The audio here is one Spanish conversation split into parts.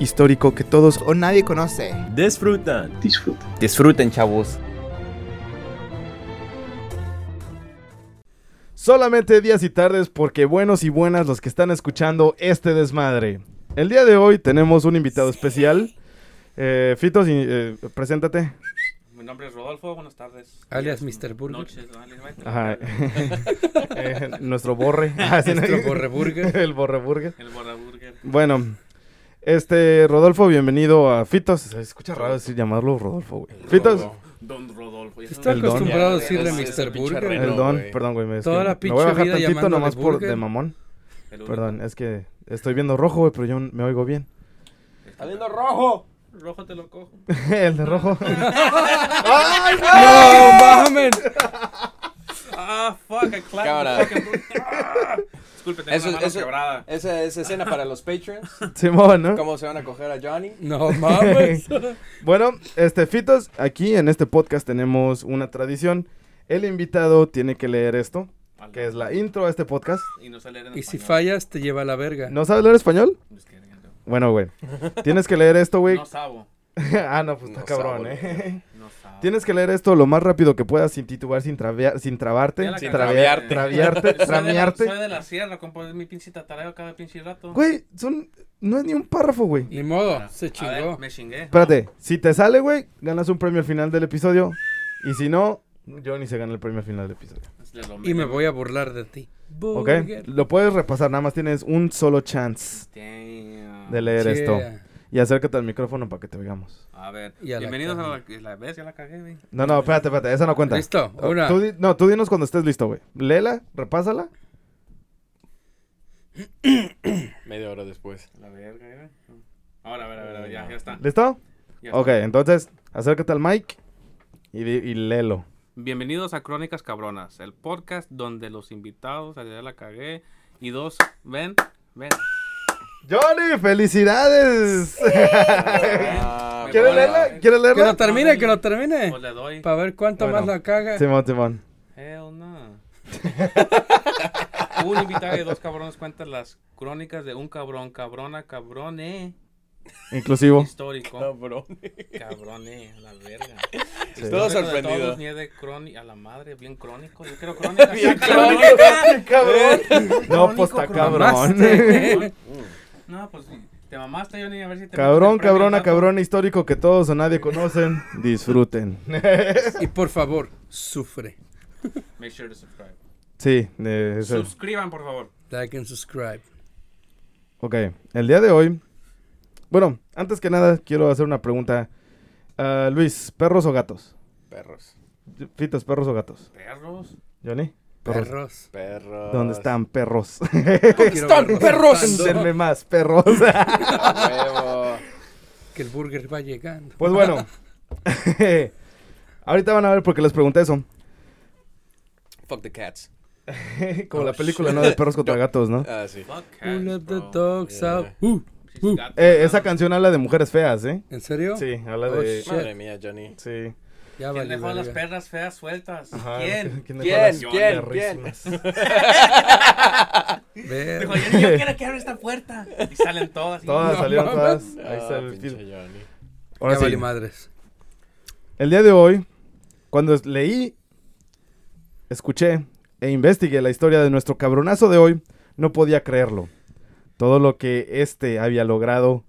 Histórico que todos O nadie conoce. disfrutan. disfruten, chavos. Solamente días y tardes porque buenos y buenas los que están escuchando este desmadre. El día de hoy tenemos un invitado especial. Eh, Fitos, eh, preséntate. Mi nombre es Rodolfo, buenas tardes. Alias Mr. Burger. Noches. Ajá. Eh, nuestro borre. Ah. Nuestro borreburger. El borreburger. El Borra Burger. Bueno, este, Rodolfo, bienvenido a Fitos. Se escucha raro decir llamarlo Rodolfo, güey. Fitos, Don Rodolfo. ya Está acostumbrado a decirle Mr. Burger. el don, perdón, güey. es Toda que la me voy a pinche bajar vida tantito nomás por de mamón. Perdón, es que estoy viendo rojo, güey, pero yo me oigo bien. ¡Está viendo rojo! Rojo te lo cojo. el de rojo. ¡No mames! Ah, fuck, I clapped Cámara. Disculpe, tengo Eso- una mano eso- quebrada. Esa es escena para los Patreons. Simón, ¿no? ¿Cómo se van a coger a Johnny? No mames. Bueno, este, Fitos, aquí en este podcast tenemos una tradición. El invitado tiene que leer esto, que es la intro a este podcast. Y no sale en Y si fallas, te lleva a la verga. ¿No sabes leer español? No. Bueno, güey. Tienes que leer esto, güey. No sabo. ah, no, pues está cabrón, sabo, eh. Tienes que leer esto lo más rápido que puedas sin titubear, sin, traviar, sin trabarte, sin de la- tramearte. Soy de la sierra, compa. Es mi pinche tatareo cada pinche rato. Güey, son, no es ni un párrafo, güey. Ni modo, A se ver, chingó. me chingué. Espérate, si te sale, güey, ganas un premio al final del episodio. Y si no, Johnny se gana el premio al final del episodio. Y me voy a burlar de ti. ¿Ok? Lo puedes repasar, nada más tienes un solo chance Damn. de leer esto. Y acércate al micrófono para que te oigamos. A ver. Y a la Bienvenidos a la, la vez, ya la cagué, güey. No, no, espérate, espérate, esa no cuenta. ¿Listo? Oh, Una. tú di- no, tú dinos cuando estés listo, güey. Léela, repásala. Media hora después. La verga, güey. Ahora, a ver, a ver, a ver, ya, ya está. ¿Listo? Ya Ok, está. entonces, acércate al mic y, di- y léelo. Bienvenidos a Crónicas Cabronas, el podcast donde los invitados, ya la cagué, y dos, ven, ven. ¡Johnny, felicidades! Ah, ¿Quieres leerla? ¿Quieres Que leerla? lo termine, que lo termine. Pues le doy. Para ver cuánto Bueno. más la caga. Simón, Simón. Hell no. Un invitado y dos cabrones cuentan las crónicas de un cabrón, cabrona, cabrone, Inclusivo. histórico. Cabrón. Cabrone, la verga. Sí. Todo de sorprendido. todos, ni de cróni- a la madre, bien crónico. Yo quiero crónicas. Bien ¡Cabrón! ¡Cabrón! No, pues está Crónico, cabrón. No, pues te mamaste, Johnny, a ver si te Cabrón, cabrona, cabrón histórico que todos o nadie conocen. Disfruten. Y por favor, sufre. Make sure to subscribe. Sí, eso. Suscriban, por favor. Like and subscribe. Ok, el día de hoy. Bueno, antes que nada, quiero hacer una pregunta. Ah, Luis, ¿perros o gatos? Perros. Fitos, ¿perros o gatos? Perros. ¿Johnny? Perros. Perros. ¿Dónde están perros? Quiero verlos saltando. Denme más perros. A huevo. Que el burger va llegando. pues bueno. Ahorita van a ver por qué les pregunté eso. Fuck the cats. Como Oh, la película, shit. ¿no? De perros contra gatos, ¿no? Ah, sí. Fuck Who cats, let the dogs Yeah. out? Uh, uh. Eh, esa canción habla de mujeres feas, ¿eh? ¿En serio? Sí, habla Oh, de... shit. Madre mía, Johnny. Sí. Ya ¿Quién dejó las perras feas sueltas? Ajá, ¿Quién? ¿Quién? ¿Quién? dejó las ¿Quién? Ver- Dijo, yo, yo quiero que abra esta puerta. Y salen todas. y- Todas No salieron todas. Ahí está Ah, el film. Ahora ya sí. vale madres. El día de hoy, cuando leí, escuché e investigué la historia de nuestro cabronazo de hoy, no podía creerlo. Todo lo que este había logrado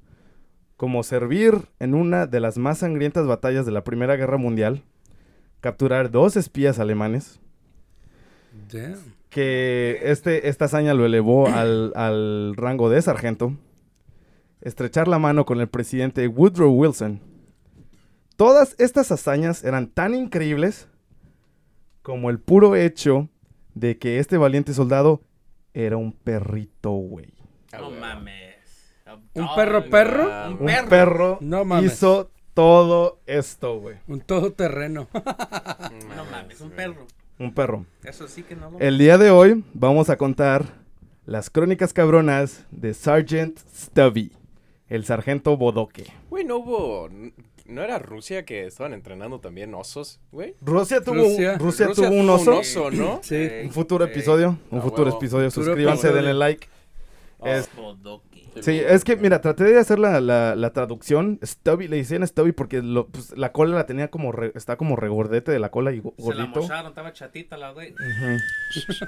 como servir en una de las más sangrientas batallas de la Primera Guerra Mundial, capturar dos espías alemanes, Damn. que este, esta hazaña lo elevó al, al rango de sargento, estrechar la mano con el presidente Woodrow Wilson. Todas estas hazañas eran tan increíbles como el puro hecho de que este valiente soldado era un perrito, güey. No mames. ¿Un perro perro? Ah, Un Un perro. perro No mames. hizo todo esto, güey? Un todoterreno. No mames, un perro. Un perro. Eso sí que no lo. El día de hoy vamos a contar las crónicas cabronas de Sergeant Stubby, el sargento Bodoque. Güey, no hubo. ¿No era Rusia que estaban entrenando también osos, güey? Rusia tuvo, Rusia. Rusia tuvo un oso. ¿no? Sí. Un futuro episodio, un A futuro huevo. episodio. Suscríbanse, denle like. Es- Bodoque. Sí, es que mira, traté de hacer la, la, la traducción. Stubby, le decían Stubby porque lo- pues, la cola la tenía como, re- está como regordete de la cola y go- Se la gordito. mocharon, estaba chatita la güey.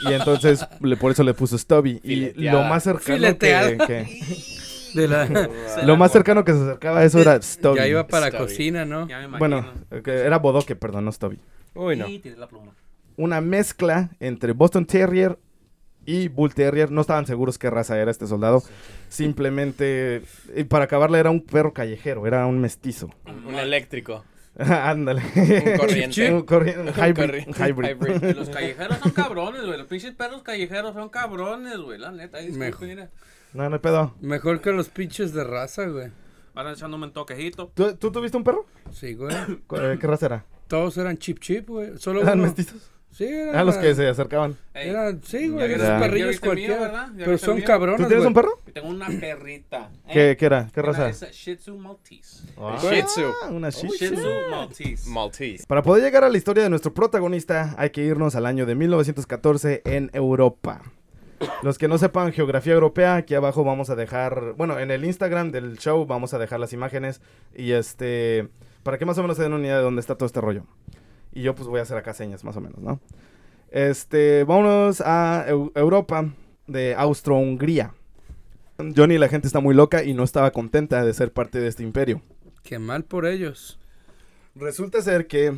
Y entonces le, por eso le puso Stubby. Y lo más cercano que, Fileteada. que- De la... Se lo más cercano que se acercaba a eso era Stubby. Ya iba para Stubby. cocina, ¿no? Ya me imagino. Bueno, era Bodoque, perdón, no Stubby. Uy, no. Y tiré la pluma. Una mezcla entre Boston Terrier y Bull Terrier. No estaban seguros qué raza era este soldado. Simplemente, y para acabarla, era un perro callejero, era un mestizo. Un eléctrico. Ándale. Un corriente. un, corri- un hybrid. corri- un hybrid. Y los callejeros son cabrones, güey. Los pinches perros callejeros son cabrones, güey. La neta. Ahí Mejor. mira. No, no hay pedo. Mejor que los pinches de raza, güey. Van echándome un toquejito. ¿Tú, tú tuviste un perro? Sí, güey. ¿Cu- eh, ¿Qué raza era? Todos eran chip chip, güey. Solo ¿Eran uno. mestizos? Sí, eran. Ah, los que se acercaban. Ey, Eran, sí, Ya güey. viste- Esos ya perrillos viste mío, cualquiera. ¿verdad? Ya Pero viste son mío. cabrones, ¿Tú tienes güey. un perro? Tengo una perrita. ¿eh? ¿Qué, qué era? ¿Qué Una raza? esa Shih Tzu Maltese. Ah, Shih Tzu. una Shih Shih Tzu. Tzu Maltese. Maltese. Para poder llegar a la historia de nuestro protagonista, hay que irnos al año de 1914 en Europa. Los que no sepan geografía europea, aquí abajo vamos a dejar, bueno, en el Instagram del show vamos a dejar las imágenes y este, para que más o menos se den una idea de dónde está todo este rollo. Y yo pues voy a hacer acá señas más o menos, ¿no? Este, vámonos a Eu- Europa de Austro-Hungría. Johnny la gente está muy loca y no estaba contenta de ser parte de este imperio. Qué mal por ellos. Resulta ser que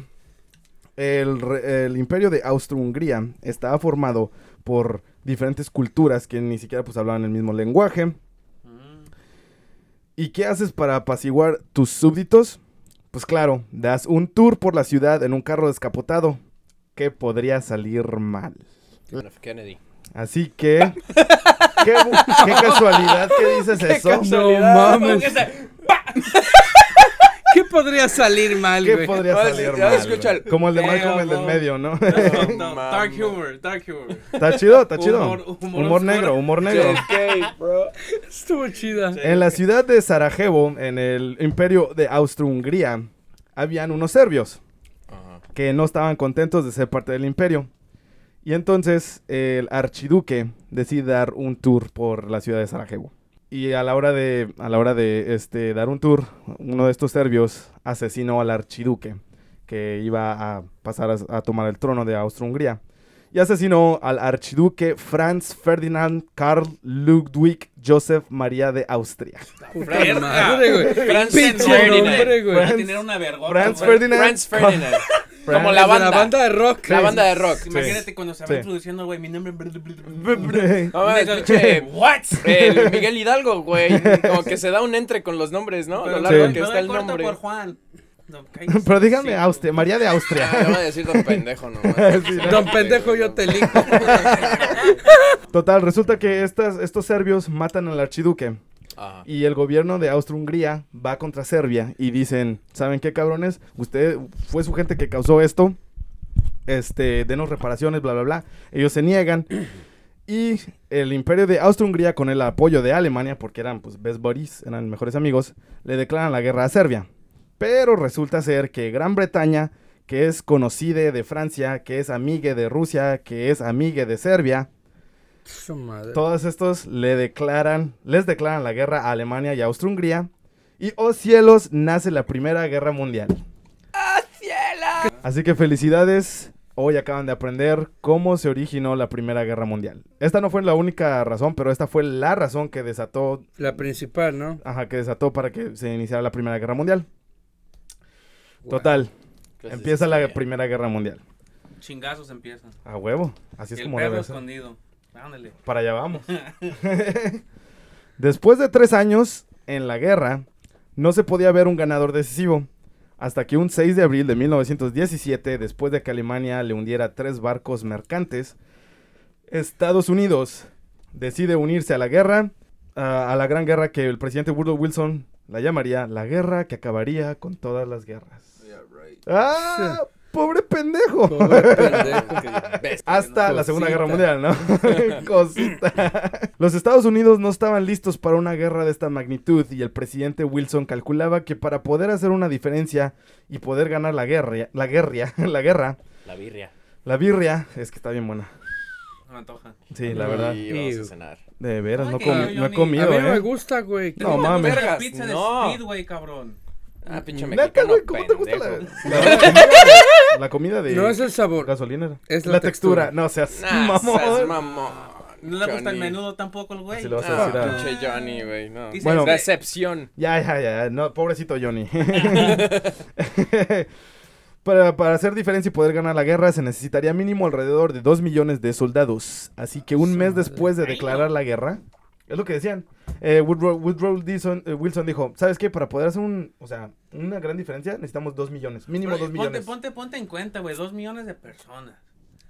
el, el imperio de Austro-Hungría estaba formado por diferentes culturas que ni siquiera pues hablaban el mismo lenguaje. Mm. ¿Y qué haces para apaciguar tus súbditos? Pues claro, das un tour por la ciudad en un carro descapotado. Que podría salir mal. Kennedy. Así que... ¿Qué, qué casualidad que dices eso? No mames. ¿Qué podría salir mal, ¿Qué güey? podría salir mal? escucha Como el de Malcolm, el del medio, ¿no? No, no, Mamá. dark humor, dark humor. Está chido, está chido. Humor- Humor, humor oscuro. negro, humor negro. Estuvo chida. En la ciudad de Sarajevo, en el imperio de Austro-Hungría, habían unos serbios Ajá. que no estaban contentos de ser parte del imperio. Y entonces el archiduque decide dar un tour por la ciudad de Sarajevo. Y a la hora de, a la hora de este, dar un tour, uno de estos serbios asesinó al archiduque que iba a pasar a, a tomar el trono de Austro-Hungría. Y asesinó al archiduque Franz Ferdinand Karl Ludwig Joseph María de Austria. Verga. madre, güey. Franz Ferdinand. Franz-. Franz Ferdinand. Franz Ferdinand. Como Franz- la banda. la banda de rock. La banda de rock. Imagínate cuando se va introduciendo, güey, mi nombre. What? El Miguel Hidalgo, güey. Como que se da un entre con los nombres, ¿no? A lo largo Sí. que no está me el nombre. por Juan. Pero díganme Sí. Austria, María de Austria. Ah, voy a decir don pendejo, no. Sí, ¿no? Don pendejo, yo te elijo. Total, resulta que estas, estos serbios matan al archiduque. Ajá. Y el gobierno de Austro-Hungría va contra Serbia y dicen, ¿saben qué cabrones? Usted fue su gente que causó esto. Este, denos reparaciones, bla, bla, bla. Ellos se niegan. Y el imperio de Austro-Hungría, con el apoyo de Alemania, porque eran pues best buddies, eran mejores amigos, le declaran la guerra a Serbia. Pero resulta ser que Gran Bretaña, que es conocida de Francia, que es amiga de Rusia, que es amiga de Serbia, Su madre. todos estos le declaran, les declaran la guerra a Alemania y a Austro-Hungría. Y, oh cielos, nace la Primera Guerra Mundial. Así que felicidades. Hoy acaban de aprender cómo se originó la Primera Guerra Mundial. Esta no fue la única razón, pero esta fue la razón que desató, La principal, ¿no? ajá, que desató para que se iniciara la Primera Guerra Mundial. Total, Clases empieza la historia. Primera Guerra Mundial. Chingazos empiezan. A huevo, así es el como debe escondido. Ándale. Para allá vamos. Después de tres años en la guerra, no se podía ver un ganador decisivo. Hasta que un 6 de abril de 1917, después de que Alemania le hundiera tres barcos mercantes, Estados Unidos decide unirse a la guerra, a, a la gran guerra que el presidente Woodrow Wilson La llamaría la guerra que acabaría con todas las guerras. ¡Ah! ¡Pobre pendejo! Pobre pendejo. Hasta la Segunda Guerra. Mundial, ¿no? Cosita. Los Estados Unidos no estaban listos para una guerra de esta magnitud y el presidente Wilson calculaba que para poder hacer una diferencia y poder ganar la guerra, la guerra, la guerra, La birria. la birria, es que está bien buena. No me antoja. Sí, la verdad. Y vamos a Ew. cenar. De veras, no, he comido, A mí no me ¿eh? gusta, güey. No, ¿Cómo te mames. pizza de no. Speedway, cabrón. Ah, pinche mexicano güey, ¿cómo te gusta la, pendejo. la, la comida, la comida de No es el sabor. es la, la textura. textura. No seas Nah, mamón. seas mamón. No le gusta el Johnny. menudo tampoco el güey. Así lo vas a Ah, decir a- pinche Johnny, güey, no. Dice, Bueno. Decepción. Ya, ya, ya. No, pobrecito Johnny. para, para hacer diferencia y poder ganar la guerra se necesitaría mínimo alrededor de 2 millones de soldados. Así que un mes después de declarar la guerra, es lo que decían. eh, Woodrow, Woodrow Wilson, eh, Wilson dijo, ¿sabes qué? Para poder hacer un, o sea, una gran diferencia necesitamos 2 millones. Mínimo pero 2 ponte, millones. ponte, ponte en cuenta, güey. Dos millones de personas.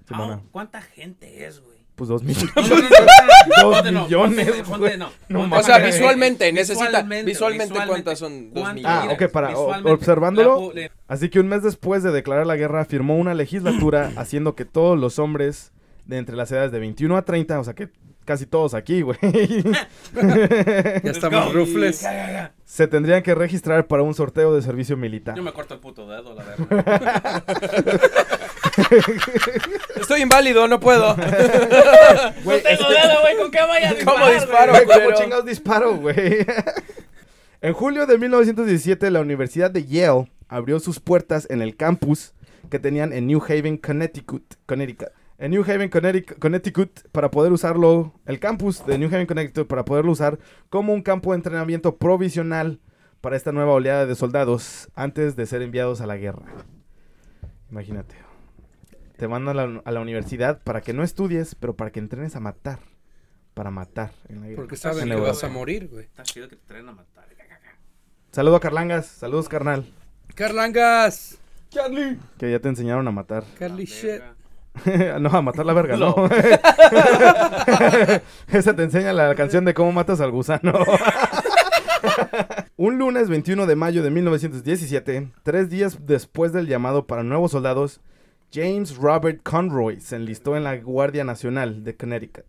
Simona. Ah, ¿Cuánta gente es, güey? Pues 2 millones. No, no, no, no, Dos millones, no. O sea, visualmente, necesita. Visualmente, ¿cuántas son? Dos ¿cuánto- millones. Ah, ok, para- o- observándolo. la le- Así que un mes después de declarar la guerra firmó una legislatura haciendo que todos los hombres de entre las edades de 21 a 30, o sea que casi todos aquí, güey, Ya estamos rufles. se tendrían que registrar para un sorteo de servicio militar. Yo me corto el puto dedo, la verdad. Estoy inválido, no puedo. Es Tengo que- dedo, güey, ¿con qué vaya a ¿Cómo disparar, disparo? güey? ¿cómo chingados disparo, güey? en julio de 1917, la Universidad de Yale abrió sus puertas en el campus que tenían en New Haven, Connecticut. Connecticut. En New Haven, Connecticut, para poder usarlo, el campus de New Haven, Connecticut, para poderlo usar como un campo de entrenamiento provisional para esta nueva oleada de soldados antes de ser enviados a la guerra. Imagínate. Te mandan a la, a la universidad para que no estudies, pero para que entrenes a matar. Para matar en la guerra. Porque saben En que vas a morir, güey. Está chido que te traen a matar. Saludo a Carlangas, saludos carnal. Carlangas. Charlie. Que ya te enseñaron a matar. Carly shit. no, a matar la verga, no. Esa te enseña la canción de cómo matas al gusano. Un lunes 21 de mayo de 1917, tres días después del llamado para nuevos soldados, James Robert Conroy se enlistó en la Guardia Nacional de Connecticut.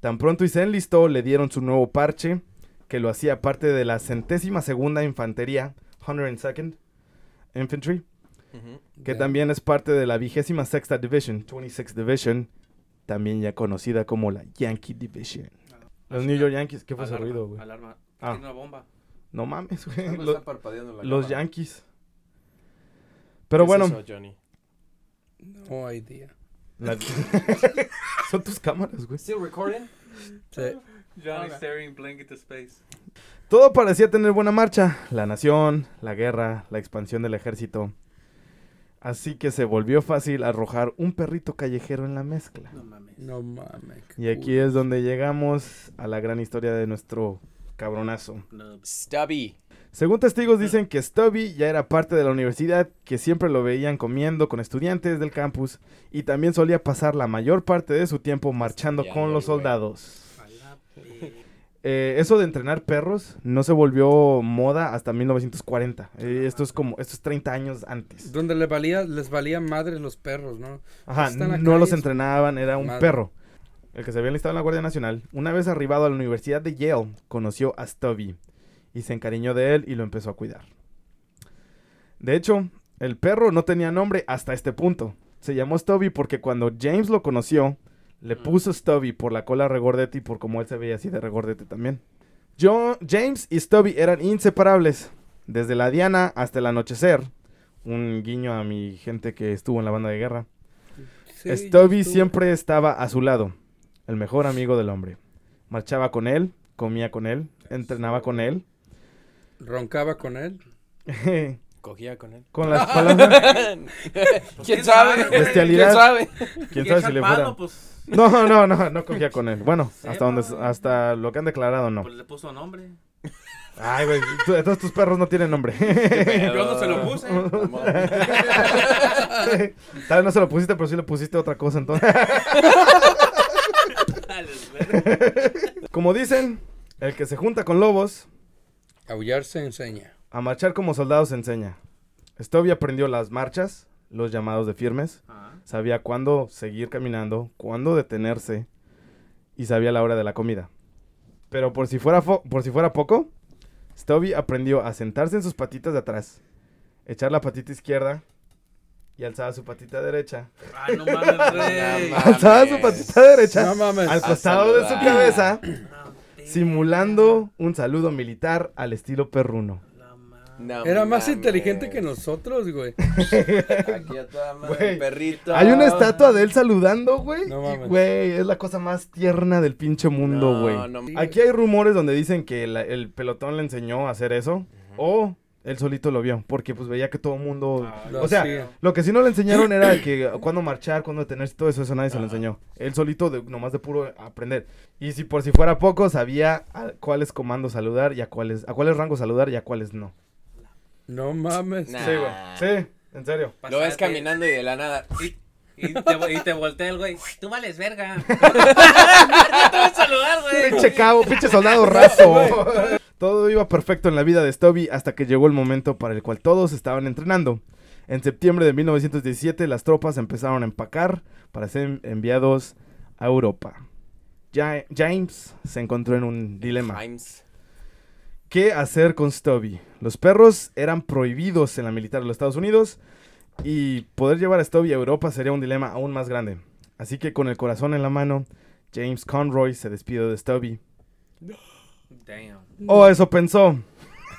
Tan pronto y se enlistó, le dieron su nuevo parche, que lo hacía parte de la centésima segunda infantería, 102nd Infantry, que también es parte de la vigésima sexta Division, 26th Division, también ya conocida como la Yankee Division. Los New York Yankees, ¿qué fue ese ruido, güey? Alarma. Ah. Tiene una bomba. No mames, güey. Está parpadeando la los. Yankees. Pero ¿Qué bueno, es eso, Johnny? No idea. la- son tus cámaras, güey. Still recording? Sí. Johnny staring blank into space. Todo parecía tener buena marcha. La nación, la guerra, la expansión del ejército. Así que se volvió fácil arrojar un perrito callejero en la mezcla. No mames. No mames. Y aquí es donde llegamos a la gran historia de nuestro cabronazo. No. Stubby. Según testigos dicen que Stubby ya era parte de la universidad, que siempre lo veían comiendo con estudiantes del campus y también solía pasar la mayor parte de su tiempo marchando con los soldados. A la pe- Eh, eso de entrenar perros no se volvió moda hasta 1940. Eh, esto es como, esto es 30 años antes. Donde le valía, les valía madre los perros, ¿no? Ajá, no los entrenaban, era un Madre. perro. El que se había enlistado en la Guardia Nacional. Una vez arribado a la Universidad de Yale, conoció a Stubby y se encariñó de él y lo empezó a cuidar. De hecho, el perro no tenía nombre hasta este punto. Se llamó Stubby porque cuando James lo conoció, le puso Stubby por la cola regordete y por cómo él se veía así de regordete también. Yo, James y Stubby eran inseparables. Desde la diana hasta el anochecer. Un guiño a mi gente que estuvo en la banda de guerra. Sí, Stubby siempre estaba a su lado, el mejor amigo del hombre. Marchaba con él, comía con él, entrenaba con él. Roncaba con él. Cogía con él. con las palabras. ¿Quién sabe? Bestialidad. ¿Quién sabe? ¿Quién ¿Y sabe si le fuera? Pues, No, no, no, no cogía con él. Bueno, Sepa, hasta donde, hasta lo que han declarado, no. pues le puso nombre. Ay, güey, todos tus perros no tienen nombre. Yo no se lo puse. Tal vez no se lo pusiste, pero sí le pusiste otra cosa entonces. Como dicen, el que se junta con lobos, Aullar se enseña. A marchar como soldado se enseña. Stubby aprendió las marchas, los llamados de firmes, Ah, sabía cuándo seguir caminando, cuándo detenerse y sabía la hora de la comida. Pero por si fuera, fo- por si fuera poco, Stubby aprendió a sentarse en sus patitas de atrás, echar la patita izquierda y alzaba su patita derecha. Ah, no mames. No Alzaba su patita derecha No mames. al costado de su cabeza, No, simulando un saludo militar al estilo perruno. No Era más mames. inteligente que nosotros, güey. Aquí a toda madre, Güey, perrito. Hay una estatua de él saludando, güey. No y, mames. Güey, es la cosa más tierna del pinche mundo, No, güey. no. Aquí hay rumores donde dicen que la- el pelotón le enseñó a hacer eso. O él solito lo vio. Porque pues veía que todo el mundo. Ah, o sea, hacía. lo que sí no le enseñaron era que cuándo marchar, cuándo detenerse, todo eso, eso nadie se lo enseñó. Él solito, de- nomás de puro aprender. Y si por si fuera poco, sabía a cuáles comandos saludar y a cuáles, a cuáles rangos saludar y a cuáles no. No mames. Nah. Sí, güey. Sí, en serio. Lo ves caminando y de la nada. Y, te, y te voltea el güey. Tú vales verga. no te voy a saludar, güey. Pinche cabo, pinche soldado raso. Todo iba perfecto en la vida de Stubby hasta que llegó el momento para el cual todos estaban entrenando. En septiembre de 1917 las tropas empezaron a empacar para ser enviados a Europa. Ja- James se encontró en un dilema. Times. ¿Qué hacer con Stubby? Los perros eran prohibidos en la militar de los Estados Unidos y poder llevar a Stubby a Europa sería un dilema aún más grande. Así que con el corazón en la mano, James Conroy se despidió de Stubby. Damn. Oh, eso pensó.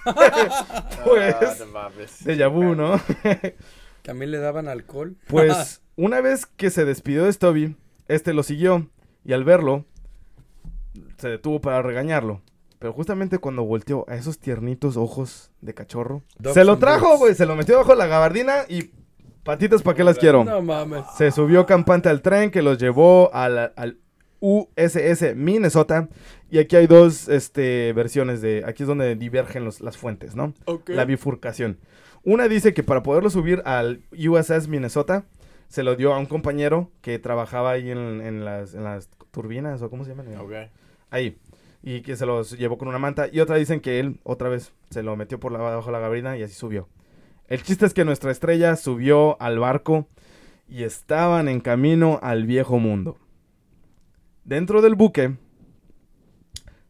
pues, déjà vu, ¿no? También le daban alcohol. Pues, una vez que se despidió de Stubby, este lo siguió y al verlo, se detuvo para regañarlo. Pero justamente cuando volteó a esos tiernitos ojos de cachorro, Dogs se lo trajo, güey, se lo metió bajo la gabardina y patitas para qué las quiero. No mames. Se subió campante al tren que los llevó al, al USS Minnesota. Y aquí hay dos este, versiones de... Aquí es donde divergen los- las fuentes, ¿no? Ok. La bifurcación. Una dice que para poderlo subir al USS Minnesota, se lo dio a un compañero que trabajaba ahí en, en las, en las turbinas, o cómo se llaman. Ok. Ahí. Y que se los llevó con una manta. Y otra dicen que él, otra vez, se lo metió por la, bajo la gabardina y así subió. El chiste es que nuestra estrella subió al barco y estaban en camino al viejo mundo. Dentro del buque,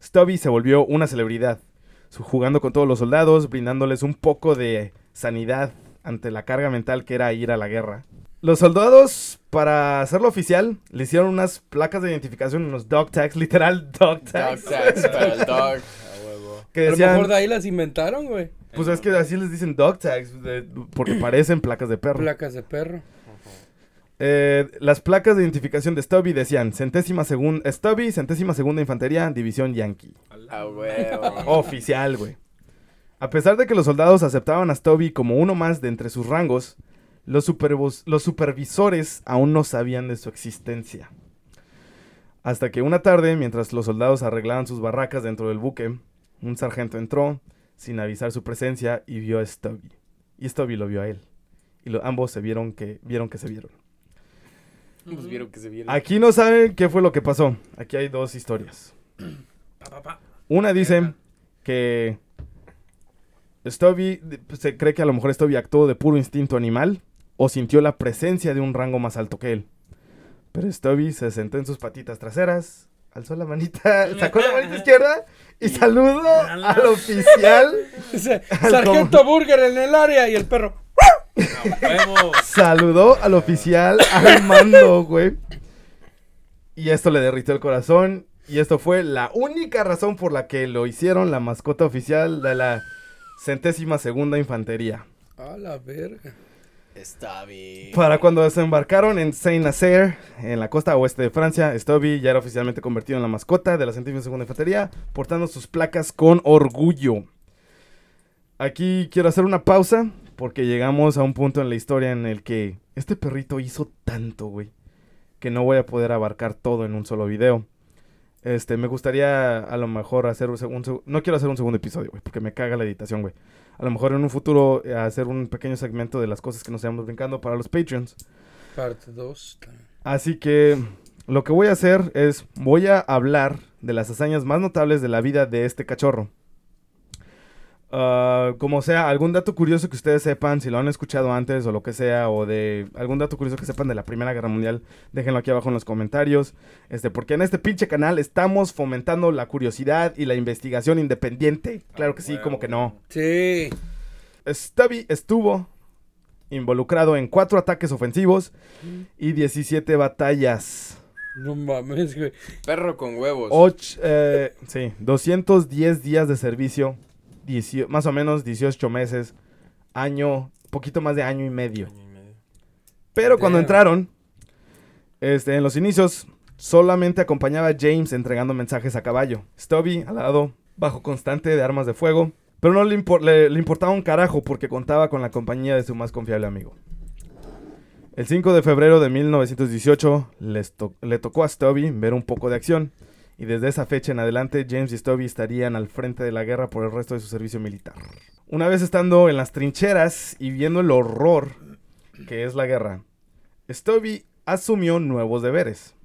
Stubby se volvió una celebridad, jugando con todos los soldados, brindándoles un poco de sanidad ante la carga mental que era ir a la guerra. Los soldados, para hacerlo oficial, le hicieron unas placas de identificación, unos dog tags, literal dog Dog tags, tags para el dog. A huevo. que A lo decían, mejor de ahí las inventaron, güey. pues es que así les dicen dog tags, de- porque parecen placas de perro. Placas de perro. Eh, las placas de identificación de Stubby decían centésima segunda, Stubby, centésima segunda infantería, división Yankee. A huevo. Oficial, güey. A pesar de que los soldados aceptaban a Stubby como uno más de entre sus rangos, los, supervisores aún no sabían de su existencia. Hasta que una tarde, mientras los soldados arreglaban sus barracas dentro del buque, un sargento entró sin avisar su presencia y vio a Stubby. Y Stubby lo vio a él. Y lo- ambos se vieron que, vieron que se vieron. Pues vieron que se viene. Aquí no saben qué fue lo que pasó. Aquí hay dos historias. Una dice que Stubby pues, se cree que a lo mejor Stubby actuó de puro instinto animal o sintió la presencia de un rango más alto que él. Pero Stubby se sentó en sus patitas traseras, alzó la manita, sacó la manita izquierda y saludó al oficial. Dice, Sargento Burger en el área y el perro. Saludó al oficial al mando, güey. Y esto le derritió el corazón. Y esto fue la única razón por la que lo hicieron la mascota oficial de la centésima segunda infantería. A la verga. Está. Para cuando desembarcaron en Saint-Nazaire, en la costa oeste de Francia, Stubby ya era oficialmente convertido en la mascota de la centésima segunda infantería, portando sus placas con orgullo. Aquí quiero hacer una pausa porque llegamos a un punto en la historia en el que este perrito hizo tanto, güey, que no voy a poder abarcar todo en un solo video. Este, me gustaría a lo mejor hacer un segundo... No quiero hacer un segundo episodio, güey, porque me caga la editación, güey. A lo mejor en un futuro eh, hacer un pequeño segmento de las cosas que nos estamos brincando para los Patreons. Parte 2. Así que lo que voy a hacer es, voy a hablar de las hazañas más notables de la vida de este cachorro. Ah, como sea, algún dato curioso que ustedes sepan, si lo han escuchado antes o lo que sea, o de algún dato curioso que sepan de la Primera Guerra Mundial, déjenlo aquí abajo en los comentarios. Este, porque en este pinche canal estamos fomentando la curiosidad y la investigación independiente. Claro que sí, como que no. Sí. Stubby estuvo involucrado en cuatro ataques ofensivos y 17 batallas. No mames, güey. Perro con huevos. Och- eh, sí, 210 días de servicio, 18 más o menos 18 meses, año, poquito más de año y medio. Año y medio. Pero cuando entraron, este, en los inicios, solamente acompañaba a James entregando mensajes a caballo. Stubby al lado, bajo constante de armas de fuego, pero no le, impor- le- le importaba un carajo porque contaba con la compañía de su más confiable amigo. El 5 de febrero de 1918 les to- le tocó a Stubby ver un poco de acción. Y desde esa fecha en adelante, James y Stubby estarían al frente de la guerra por el resto de su servicio militar. Una vez estando en las trincheras y viendo el horror que es la guerra, Stubby asumió nuevos deberes.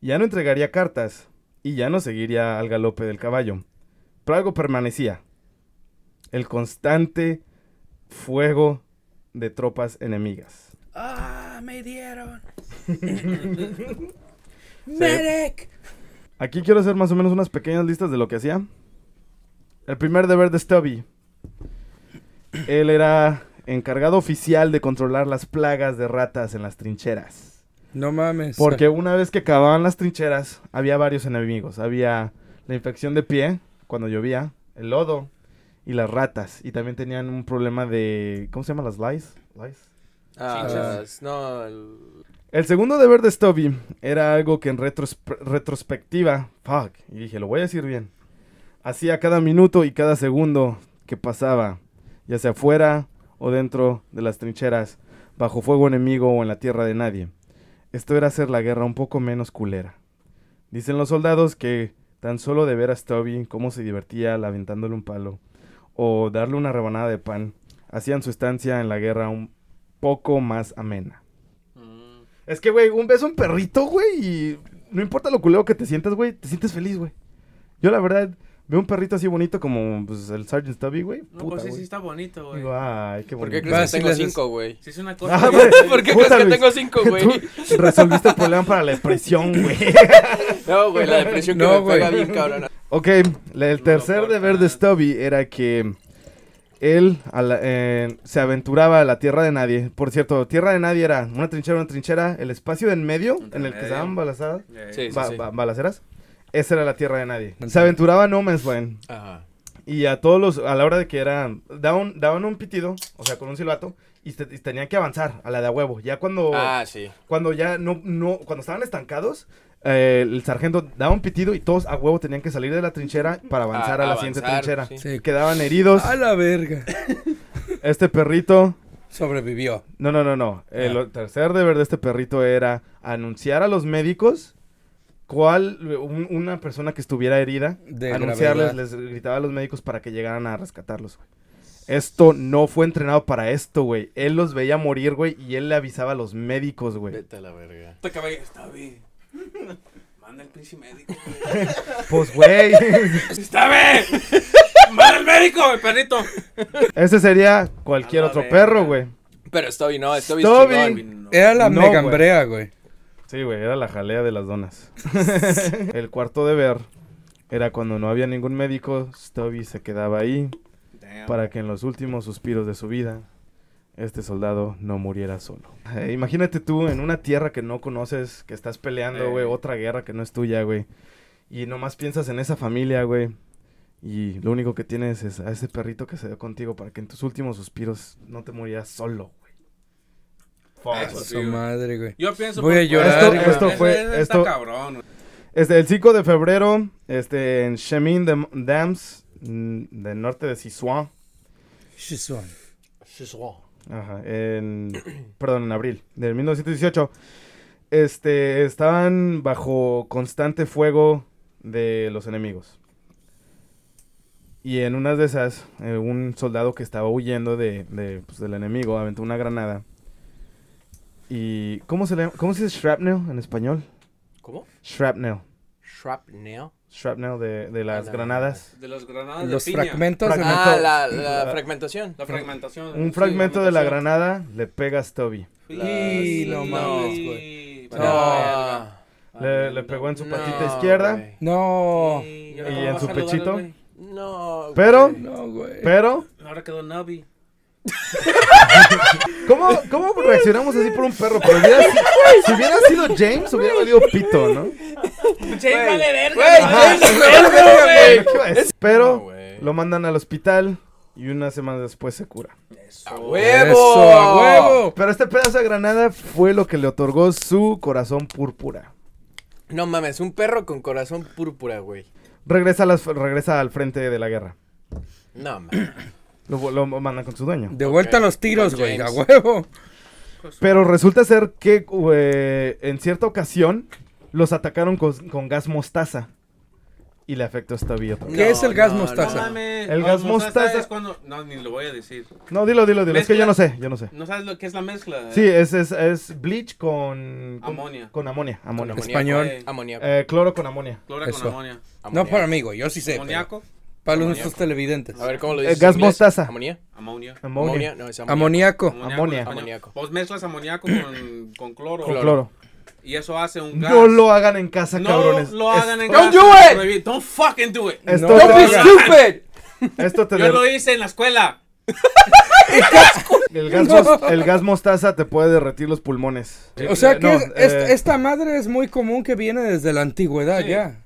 Ya no entregaría cartas y ya no seguiría al galope del caballo. Pero algo permanecía. El constante fuego de tropas enemigas. Ah, me dieron. Medic. Aquí quiero hacer más o menos unas pequeñas listas de lo que hacía. El primer deber de Stubby. Él era encargado oficial de controlar las plagas de ratas en las trincheras. No mames. Porque una vez que acababan las trincheras, había varios enemigos. Había la infección de pie, cuando llovía, el lodo y las ratas. Y también tenían un problema de... ¿Cómo se llaman las lice? Lice. Ah, Chinchas. no, el- El segundo deber de Stubby era algo que en retrospe- retrospectiva, fuck, y dije, lo voy a decir bien, hacía cada minuto y cada segundo que pasaba, ya sea fuera o dentro de las trincheras, bajo fuego enemigo o en la tierra de nadie. Esto era hacer la guerra un poco menos culera. Dicen los soldados que tan solo de ver a Stubby cómo se divertía laventándole un palo o darle una rebanada de pan, hacían su estancia en la guerra un poco más amena. Es que, güey, un beso a un perrito, güey, y no importa lo culero que te sientas, güey, te sientes feliz, güey. Yo, la verdad, veo un perrito así bonito como pues, el Sgt. Stubby, güey. No, pues sí, sí está bonito, güey. Digo, ay, qué ¿Por qué bonito. crees que tengo cinco, güey? Sí es una cosa. Ah, ¿Por qué puta, crees que tengo cinco, güey? Resolviste el problema para la depresión, güey. No, güey, la depresión que No, me güey. pega bien, cabrón. ok, el tercer deber de Stubby era que él a la- eh, se aventuraba a la tierra de nadie. Por cierto, tierra de nadie era una trinchera, una trinchera, el espacio de en medio Entre en el que daban balazadas. Sí, sí, ba- sí. ba- balaceras. Esa era la tierra de nadie. Se aventuraba a No Man's Land. Ajá. Y a todos los, a la hora de que eran, daban, daban un pitido, o sea, con un silbato, y, te- y tenían que avanzar a la de a huevo. Ya cuando, Ah, sí. cuando ya no, no, cuando estaban estancados, eh, el sargento daba un pitido y todos a huevo tenían que salir de la trinchera para avanzar Ah, a, la siguiente avanzar, trinchera. sí. Sí. Quedaban heridos. A la verga. Este perrito, Sobrevivió. no, no, no, no. El Ah. tercer deber de este perrito era anunciar a los médicos cuál, un- una persona que estuviera herida, De anunciarles, gravedad. les gritaba a los médicos para que llegaran a rescatarlos, güey. Esto no fue entrenado para esto, güey. Él los veía morir, güey, y él le avisaba a los médicos, güey. Vete a la verga. Está bien. Manda el pinche médico. Pues, güey. ¡Está bien! ¡Manda el médico, el perrito! Ese sería cualquier otro perro, güey. Pero Stubby no, Stubby, Stubby. es chingón. Era la No, megambrea, güey. Sí, güey, era la jalea de las donas. El cuarto deber era cuando no había ningún médico, Stubby se quedaba ahí Damn. para que en los últimos suspiros de su vida este soldado no muriera solo. Eh, imagínate tú en una tierra que no conoces, que estás peleando, güey, Eh. otra guerra que no es tuya, güey. Y nomás piensas en esa familia, güey. Y lo único que tienes es a ese perrito que se dio contigo para que en tus últimos suspiros no te murieras solo, güey. Eso sí, madre, güey. Yo pienso Voy a llorar, Esto- güey. esto fue- esto- Está cabrón, güey. Este, el 5 de febrero, este, en Chemin de Dams, mm, del norte de Sichuan, Shizwan. Ajá, en, perdón, en abril del 1918, este, estaban bajo constante fuego de los enemigos. Y en una de esas, eh, un soldado que estaba huyendo de, de, pues, del enemigo aventó una granada. Y, ¿cómo se le llama? ¿Cómo se dice shrapnel en español? ¿Cómo? Shrapnel. Shrapnel. Shrapnel de, de las no. granadas. De los granadas Los de piña. fragmentos Fragmento. Ah, la, la La- fragmentación. La fragmentación. Un sí, fragmento de la granada le pega a Stubby. Y no mames, güey. No. Le, le pegó en su No, patita izquierda. güey. No. Y, Y en su pechito. No. Pero. No, güey. pero, Ahora quedó Navi. ¿Cómo, ¿cómo reaccionamos así por un perro? Pero hubiera sido- si hubiera sido James, hubiera valido pito, ¿no? James vale verga. Güey, James me vale verga, güey. ¿Qué iba a? Pero No, lo mandan al hospital y una semana después se cura. ¡A Eso, huevo! a huevo. Pero este pedazo de granada fue lo que le otorgó su corazón púrpura. No mames, un perro con corazón púrpura, güey. Regresa, a las- regresa al frente de la guerra. No mames. Lo, lo mandan con su dueño. De vuelta a los tiros, güey. A huevo. Pero resulta ser que eh, en cierta ocasión los atacaron con, con gas mostaza. Y le afectó esta vía. ¿Qué es el gas mostaza? No mames. El no, gas mostaza- es cuando... No, ni lo voy a decir. No, dilo, dilo, dilo. Es que yo no sé, yo no sé. ¿No sabes lo que es la mezcla? Sí, es, es, es bleach con, con- Amonia. Con amonia. amonia. Español. Amoníaco. Eh, cloro con amonia. Clora Eso. con amonia. No para mí, güey. Yo sí sé. pero Amoníaco. Para nuestros televidentes. A ver, ¿cómo lo Eh, dices? gas en inglés? mostaza. ¿Amonía? Amonia. Amonia. Amonia, no, es amoníaco. Amoníaco. Amonia. Amoníaco. Vos mezclas amoníaco con, con cloro. Con cloro. Y eso hace un gas. No lo hagan en casa, No cabrones. lo hagan en Don't casa. do it! Don't fucking do it. Esto, No lo hagan. ¡Stupid! esto te Yo lo hice en la escuela. el, gas mos- el gas mostaza te puede derretir los pulmones. O sea que No, eh, esta madre es muy común que viene desde la antigüedad Sí. ya.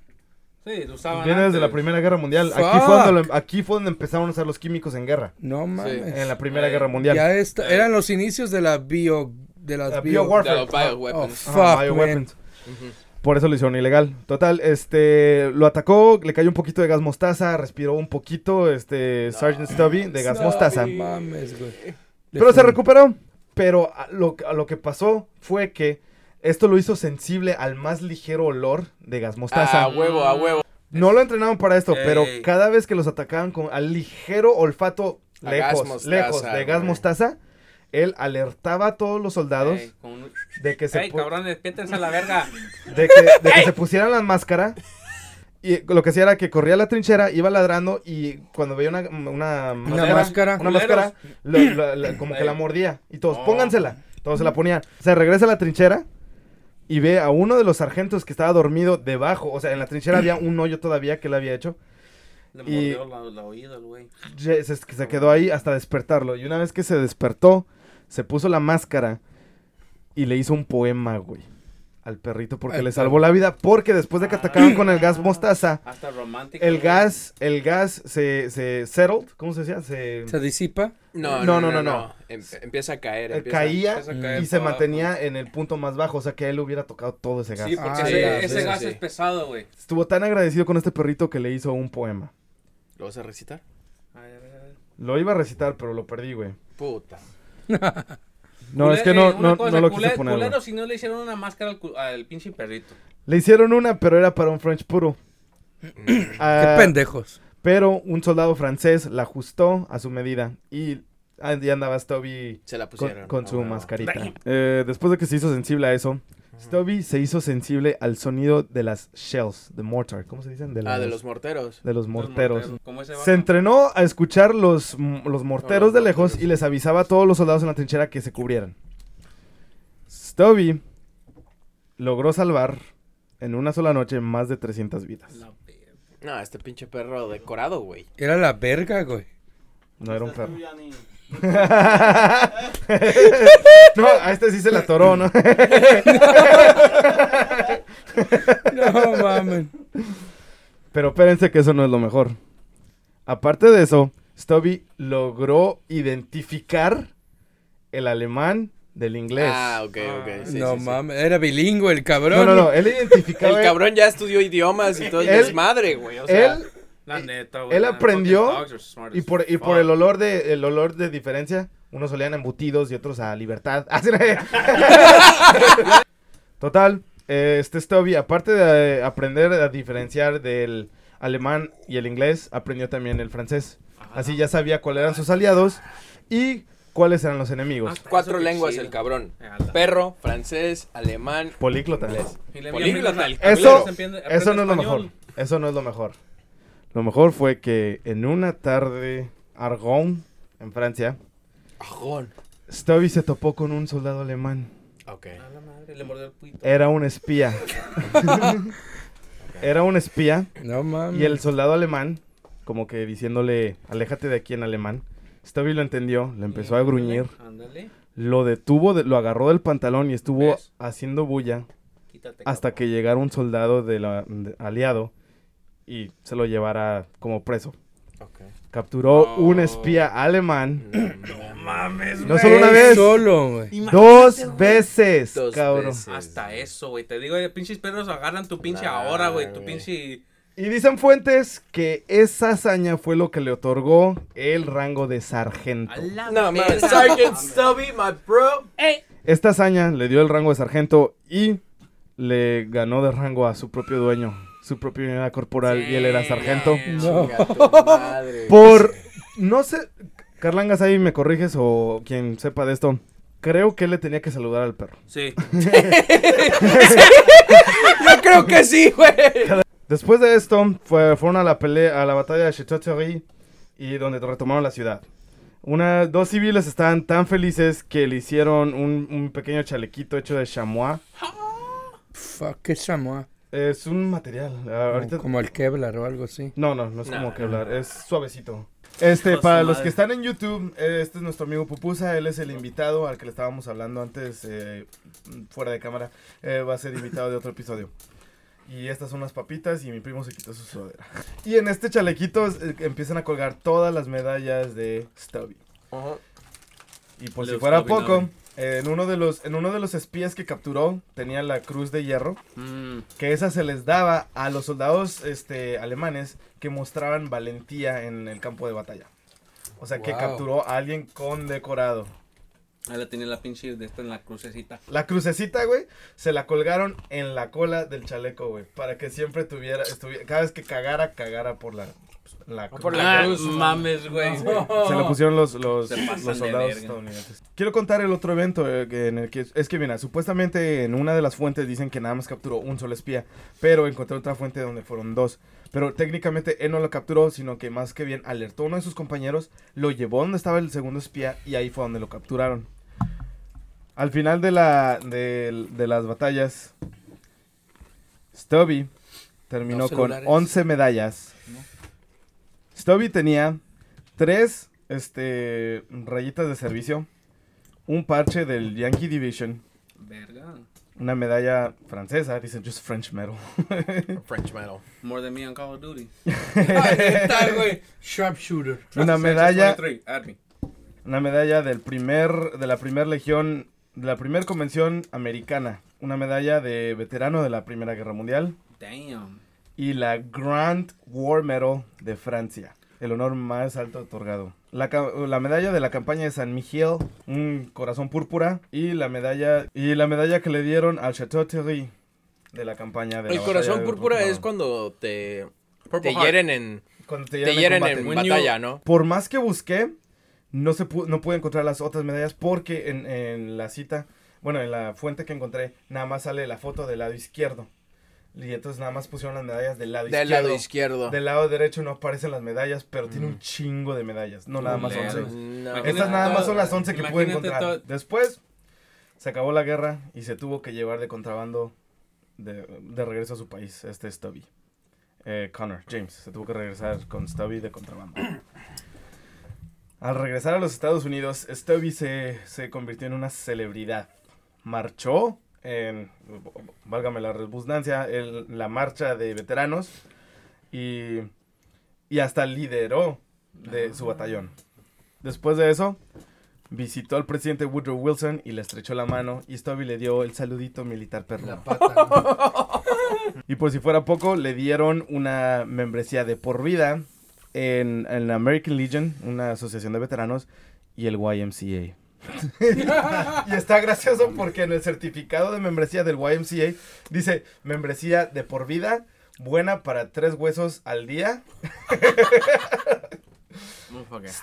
Sí, lo usaban Viene desde la. Primera Guerra Mundial. Aquí fue, donde lo- aquí fue donde empezaron a usar los químicos en guerra. No mames. En la Primera Eh, Guerra Mundial. Ya esta- eran los inicios de la bio de las Uh, bio. Oh, bioweapons. fuck, Ajá, man. bioweapons. Por eso lo hicieron ilegal. Total, este, lo atacó, le cayó un poquito de gas mostaza, respiró un poquito, este, Sergeant Stubby de gas mostaza. No mames, güey. Pero se recuperó. Pero a lo, a lo que pasó fue que esto lo hizo sensible al más ligero olor de gas mostaza. A huevo, a huevo. no lo entrenaron para esto, Ey. pero cada vez que los atacaban con al ligero olfato A lejos, gas mostaza, lejos de gas güey. mostaza, él alertaba a todos los soldados Ey, con un- de que se Ey, cabrón, despiértense a la verga. de que, de que se pusieran la máscara. Y lo que hacía era que corría a la trinchera, iba ladrando y cuando veía una, una, máscara. una máscara, lo- lo- lo- como que la mordía. Y todos, No. póngansela. Todos se la ponían. Se regresa a la trinchera y ve a uno de los sargentos que estaba dormido debajo. O sea, en la trinchera había un hoyo todavía que él había hecho. Le Y- mordió la, la oída güey. Se, se quedó ahí hasta despertarlo. Y una vez que se despertó, se puso la máscara y le hizo un poema, güey. Al perrito porque le salvó la vida. Porque después de que atacaban con el gas mostaza, Hasta romántico. el gas, el gas se, se settled, ¿cómo se decía? Se, Se disipa. No, No, no, no, no, no, no. Em- empieza a caer. eh, empieza- caía empieza a caer y se mantenía en el punto más bajo. O sea que a él le hubiera tocado todo ese gas. Sí, porque Ah, ese, ya, ese sí, gas sí. es pesado, güey. Estuvo tan agradecido con este perrito que le hizo un poema. ¿Lo vas a recitar? Lo iba a recitar, pero lo perdí, güey. Puta. No, es que eh, no, una no, cosa, no lo cule- quise poner. culero si no le hicieron una máscara al, al pinche perrito. Le hicieron una, pero era para un French puro. Qué Ah, pendejos. Pero un soldado francés la ajustó a su medida y ahí andaba Stubby Se la con, pusieron. con a su mascarita. Eh, después de que se hizo sensible a eso, Stubby se hizo sensible al sonido de las shells, de mortar, ¿cómo se dicen? De, Ah, de los morteros. de los morteros. Ese Se entrenó a escuchar los, los morteros los de lejos morteros. y les avisaba a todos los soldados en la trinchera que se cubrieran. Stubby logró salvar en una sola noche más de 300 vidas. La. No, este pinche perro decorado, güey. Era la verga, güey. No era un perro. no, a este sí se la atoró, ¿no? No mames. Pero espérense que eso no es lo mejor. Aparte de eso, Stubby logró identificar el alemán del inglés. Ah, ok, ok. sí, no sí, sí. mames. Era bilingüe el cabrón. no, no, no, él identificaba... El cabrón ya estudió idiomas y todo el Él- desmadre, güey. O sea, él La neta, güey. él aprendió Y por, y por el olor de el olor de diferencia, unos olían a embutidos y otros a libertad. Total, eh, este Stubby, aparte de eh, aprender a diferenciar del alemán y el inglés, aprendió también el francés. Así ya sabía cuáles eran sus aliados y cuáles eran los enemigos. Ah, Cuatro lenguas chido. el cabrón. Perro, francés, alemán, Políglota. inglés. Políglota, Eso, eso no es lo mejor. Eso no es lo mejor. Lo mejor fue que en una tarde Argonne, en Francia, Ajón. Stubby se topó con un soldado alemán. Ok. A la madre, le mordió el pito. Era un espía. Era un espía No mames. y el soldado alemán, como que diciéndole, aléjate de aquí en alemán. Stubby lo entendió, le empezó a gruñir, Ándale, lo detuvo, de- lo agarró del pantalón y estuvo ¿Ves? haciendo bulla quítate. hasta cabrón. que llegara un soldado de la- de- aliado y se lo llevara como preso. Capturó un espía alemán No Mames, No solo una vez. solo, güey. dos veces, Dos cabrón. veces. Hasta eso, güey. Te digo, eh, pinches perros agarran tu pinche Nah, ahora, güey. Tu güey. pinche. Y dicen fuentes que esa hazaña fue lo que le otorgó el rango de sargento. No, man. Sergeant Stubby, my bro. Esta hazaña le dio el rango de sargento y le ganó de rango a su propio dueño, su propia unidad corporal, y él era sargento. no. Por, no sé, Carlangas ahí me corriges o quien sepa de esto. Creo que él le tenía que saludar al perro. Sí. Yo creo que sí, güey. Después de esto, fue- fueron a la pelea, a la batalla de Chateauthierry y donde retomaron la ciudad. Una, dos civiles estaban tan felices que le hicieron un, un pequeño chalequito hecho de chamois. Fuck, qué chamois. Es un material. ah, ahorita, Como el Kevlar o algo así. no, no, no es como hablar, es suavecito. Este, para los que están en YouTube, este es nuestro amigo Pupusa, él es el invitado al que le estábamos hablando antes, eh, fuera de cámara, Eh, va a ser invitado de otro episodio. Y estas son unas papitas y mi primo se quitó su sudadera. Y en este chalequito eh, empiezan a colgar todas las medallas de Stubby. Ajá. Y por si fuera Stubby poco. En uno de los en uno de los espías que capturó tenía la cruz de hierro, Mm, que esa se les daba a los soldados este alemanes que mostraban valentía en el campo de batalla. O sea, que capturó a alguien condecorado. ahí la tenía la pinche de esta en la crucecita. La crucecita, güey, se la colgaron en la cola del chaleco, güey, para que siempre tuviera, estuviera, cada vez que cagara, cagara por la, la cruz. por la Ah, cruz. mames, güey. Se lo pusieron los, los, soldados estadounidenses. Quiero contar el otro evento eh, en el que... Es que, mira, supuestamente en una de las fuentes dicen que nada más capturó un solo espía, pero encontré otra fuente donde fueron dos. Pero técnicamente él no lo capturó, sino que más que bien alertó a uno de sus compañeros, lo llevó donde estaba el segundo espía y ahí fue donde lo capturaron. Al final de, la, de, de las batallas, Stubby terminó con celulares. 11 medallas. Stubby tenía tres este, rayitas de servicio, un parche del Yankee Division, Verga. una medalla francesa, dicen just French medal, French metal. More than me on Call of Duty. Está, güey. Sharpshooter. una medalla, 23, add me. una medalla del primer, de la primera legión, de la primera convención americana, una medalla de veterano de la Primera Guerra Mundial Damn. Y la Grand War Medal de Francia, el honor más alto otorgado. La, la medalla de la campaña de San Miguel, un corazón púrpura y la medalla y la medalla que le dieron al Chateau Thierry de la campaña de El la corazón de púrpura es cuando te, Purple te Heart. hieren en, cuando te te hieren, hieren en batalla, ¿no? Por más que busqué, no se pu- no pude encontrar las otras medallas porque en, en la cita, bueno, en la fuente que encontré, nada más sale la foto del lado izquierdo. Y entonces nada más pusieron las medallas del lado Del izquierdo. lado izquierdo. Del lado derecho no aparecen las medallas, pero tiene Mm. un chingo de medallas. No nada más Culeros. 11. No. Imagínate Estas nada más son las 11 que pude encontrar. todo- Después se acabó la guerra y se tuvo que llevar de contrabando de, de regreso a su país, este Stubby. Eh, Connor, James, se tuvo que regresar con Stubby de contrabando. Al regresar a los Estados Unidos, Stubby se, se convirtió en una celebridad. Marchó en, válgame la redundancia, en la marcha de veteranos y, y hasta lideró de su batallón. Después de eso, visitó al presidente Woodrow Wilson y le estrechó la mano y Stubby le dio el saludito militar perro. La pata. Y por si fuera poco, le dieron una membresía de por vida en, en la American Legion, una asociación de veteranos, y el YMCA. y está gracioso porque en el certificado de membresía del YMCA dice membresía de por vida, buena para tres huesos al día.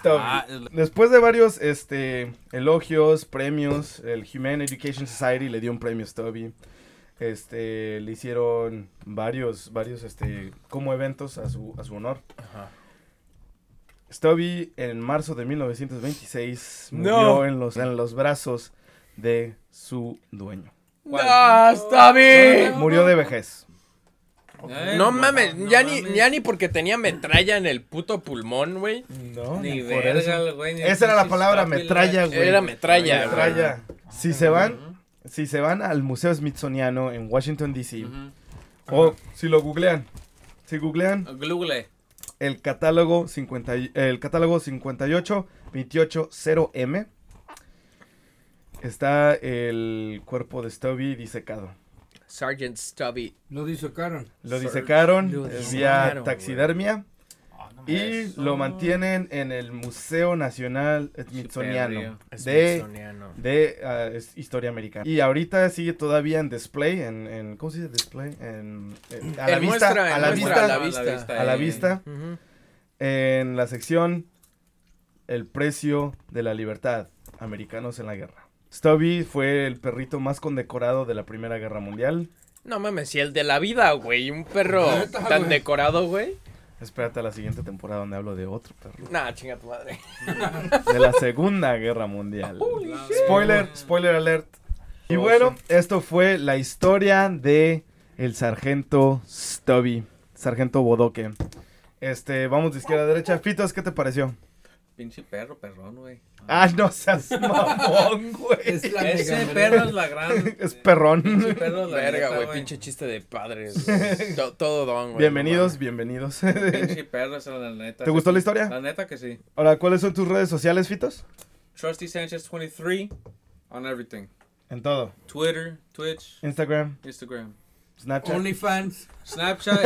Ah, es- Después de varios este, elogios, premios, el Humane Education Society le dio un premio a Stubby. Este, le hicieron varios, varios, este, como eventos a su, a su honor. Ajá. Stubby en marzo de 1926 murió No. en, los, en los brazos de su dueño. ¡No, bien! Murió de vejez. No mames, no ya, ni, mames. ya ni porque tenía metralla en el puto pulmón, güey. No, Ni por verga, güey. ni Esa era la palabra Stubby, metralla, la- güey. Era metralla, güey. Metralla. Si se van, si se van al Museo Smithsoniano en Washington DC, o si lo googlean, si googlean Google. El catálogo 50 y- el catálogo 58280M está el cuerpo de Stubby disecado. Sergeant Stubby. Lo disocaron. Lo disecaron lo disecaron, vía taxidermia y lo mantienen en el Museo Nacional Smithsoniano de de ah, es historia americana. Y ahorita sigue todavía en display, en, en ¿cómo se dice display? En, en- a la vista, muestra, a en la vista, a la vista. a la vista, Ujú. en la sección El precio de la libertad, americanos en la guerra. Stubby fue el perrito más condecorado de la Primera Guerra Mundial. No mames, si el de la vida, güey. Un perro tan decorado, güey. Espérate a la siguiente temporada donde hablo de otro perro. Nah, chinga tu madre. De la Segunda Guerra Mundial. Spoiler, spoiler alert. Y bueno, esto fue la historia de el sargento Stubby, sargento Bodoque. Este, vamos de izquierda a derecha. Fitos, ¿qué te pareció? Pinche perro, perrón, güey. Ah, no seas mamón, güey. Es la Ese mega perro es la gran. Es perrón. Pinche perro es la Verga, neta, güey. Pinche chiste de padres. güey. To- todo don, güey. Bienvenidos, no bienvenidos. Pinche perro es la neta. ¿Te gustó la historia? La neta que sí. Ahora, ¿cuáles son tus redes sociales, Fitos? Trusty Sanchez 23 on everything. En todo. Twitter, Twitch, Instagram, Instagram. Snapchat. OnlyFans. Snapchat.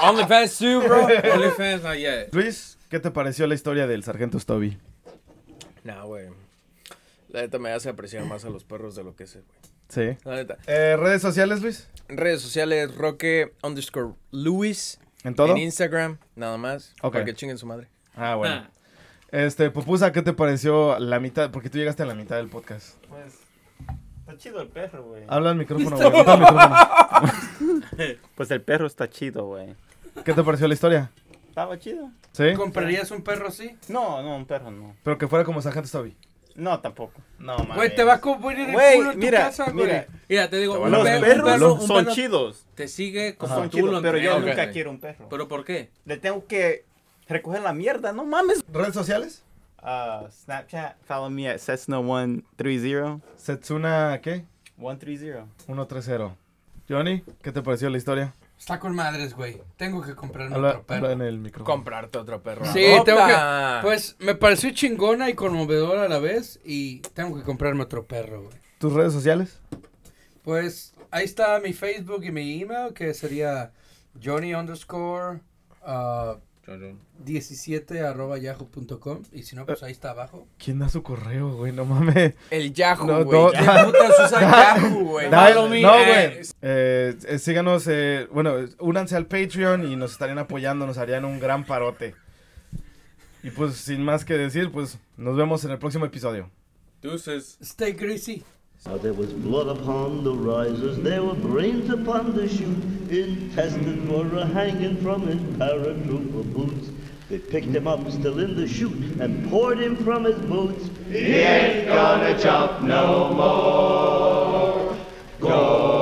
OnlyFans too, bro. OnlyFans, not yet. Luis, ¿qué te pareció la historia del sargento Stubby? Nah, güey. La neta me hace apreciar más a los perros de lo que sé, güey. Sí. La neta. Eh, ¿Redes sociales, Luis? Redes sociales, Roque underscore Luis. ¿En todo? En Instagram, nada más. Ok. Para que chinguen su madre. Ah, bueno. Ah. Este, Pupusa, ¿qué te pareció la mitad? Porque tú llegaste a la mitad del podcast. Pues, está chido el perro, güey. Habla al micrófono, güey. Micrófono. Pues el perro está chido, güey. ¿Qué te pareció la historia? Estaba chido. ¿Sí? ¿Comprarías un perro así? No, no, un perro no. Pero que fuera como sargento Stubby. No, tampoco. No, mames. Güey, te va a cubrir el Güey, culo en tu mira, casa, güey. mira. Mira, te digo, un, Los perro- un perros perro, un son perro chidos. te sigue como Son tú chidos, lo pero yo entrenas, nunca güey. quiero un perro. ¿Pero por qué? Le tengo que recoger la mierda, no mames. ¿Redes sociales? Uh, Snapchat, follow me at Cessna130. Setsuna, ¿qué? 130. 130. Johnny, ¿qué te pareció la historia? Está con madres, güey. Tengo que comprarme Habla, otro perro. habla en el. Comprarte otro perro. Sí, ¡Opa! tengo que. Pues me pareció chingona y conmovedora a la vez. Y tengo que comprarme otro perro, güey. ¿Tus redes sociales? Pues ahí está mi Facebook y mi email, que sería Johnny underscore uh, 17 arroba yahoo.com. Y si no, pues ahí está abajo. ¿Quién da su correo, güey? No mames. El Yahoo, No, güey. no. ¿Quién putas usa Yahoo, no, güey. Eh, eh, síganos, eh, bueno, únanse al Patreon y nos estarían apoyando, nos harían un gran parote. Y pues, sin más que decir, pues, nos vemos en el próximo episodio. Deuces. Stay greasy. Now there was blood upon the risers, there were brains upon the chute, intestines were a hanging from his paratrooper boots. They picked him up still in the chute and poured him from his boots. He ain't gonna jump no more. Gory,